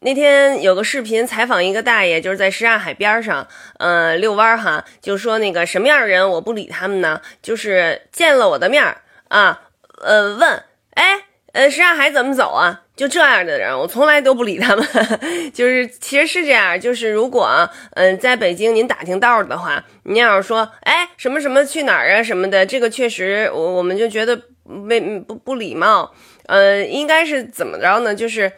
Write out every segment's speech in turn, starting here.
那天有个视频采访一个大爷，就是在什刹海边上，呃，遛弯儿哈，就说那个什么样的人我不理他们呢？就是见了我的面儿啊，呃，问，哎，呃，什刹海怎么走啊？就这样的人，我从来都不理他们。就是其实是这样，就是如果嗯，在北京您打听道的话，您要是说，哎，什么什么去哪儿啊什么的，这个确实我我们就觉得没不不礼貌。呃，应该是怎么着呢？就是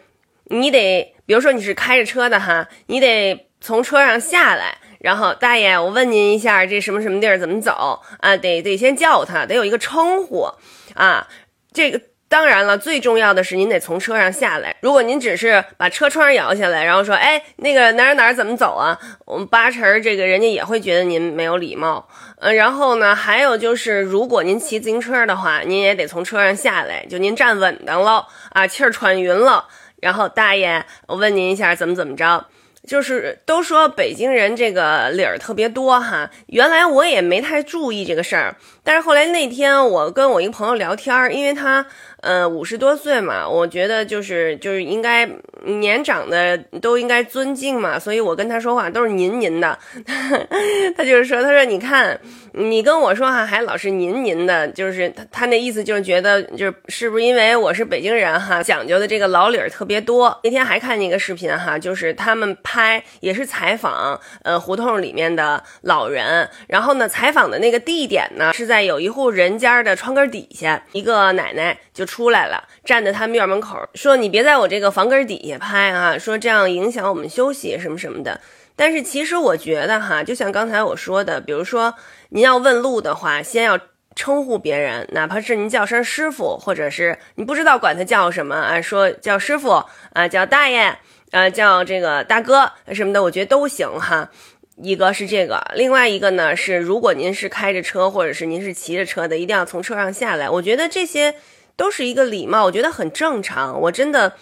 你得。比如说你是开着车的哈，你得从车上下来，然后大爷，我问您一下，这什么什么地儿怎么走啊？得得先叫他，得有一个称呼啊。这个当然了，最重要的是您得从车上下来。如果您只是把车窗摇下来，然后说，哎，那个哪儿哪儿怎么走啊？我们八成这个人家也会觉得您没有礼貌。嗯，然后呢，还有就是，如果您骑自行车的话，您也得从车上下来，就您站稳当了啊，气儿喘匀了。然后大爷，我问您一下，怎么怎么着？就是都说北京人这个理儿特别多哈，原来我也没太注意这个事儿，但是后来那天我跟我一个朋友聊天，因为他。呃，五十多岁嘛，我觉得就是就是应该年长的都应该尊敬嘛，所以我跟他说话都是您您的。他就是说，他说你看你跟我说话还老是您您的，就是他他那意思就是觉得就是是不是因为我是北京人哈，讲究的这个老理儿特别多。那天还看见一个视频哈，就是他们拍也是采访呃胡同里面的老人，然后呢采访的那个地点呢是在有一户人家的窗根底下，一个奶奶就。出来了，站在他们院门口，说：“你别在我这个房根底下也拍啊，说这样影响我们休息什么什么的。”但是其实我觉得哈，就像刚才我说的，比如说您要问路的话，先要称呼别人，哪怕是您叫声师傅，或者是你不知道管他叫什么啊，说叫师傅啊，叫大爷，呃，叫这个大哥什么的，我觉得都行哈。一个是这个，另外一个呢是，如果您是开着车，或者是您是骑着车的，一定要从车上下来。我觉得这些。都是一个礼貌，我觉得很正常。我真的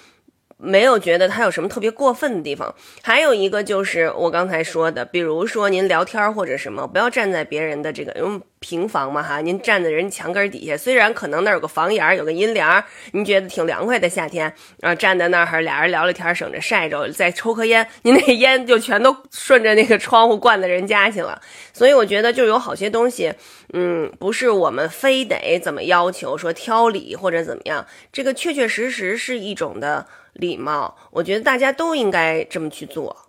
没有觉得他有什么特别过分的地方。还有一个就是我刚才说的，比如说您聊天或者什么，不要站在别人的这个，因为平房嘛哈，您站在人墙根底下，虽然可能那儿有个房檐，有个阴凉，您觉得挺凉快的夏天然后，站在那儿俩人聊聊天，省着晒着，再抽颗烟，您那烟就全都顺着那个窗户灌到人家去了。所以我觉得就有好些东西，嗯，不是我们非得怎么要求说挑理或者怎么样，这个确确实实是一种的礼貌，我觉得大家都应该这么去做。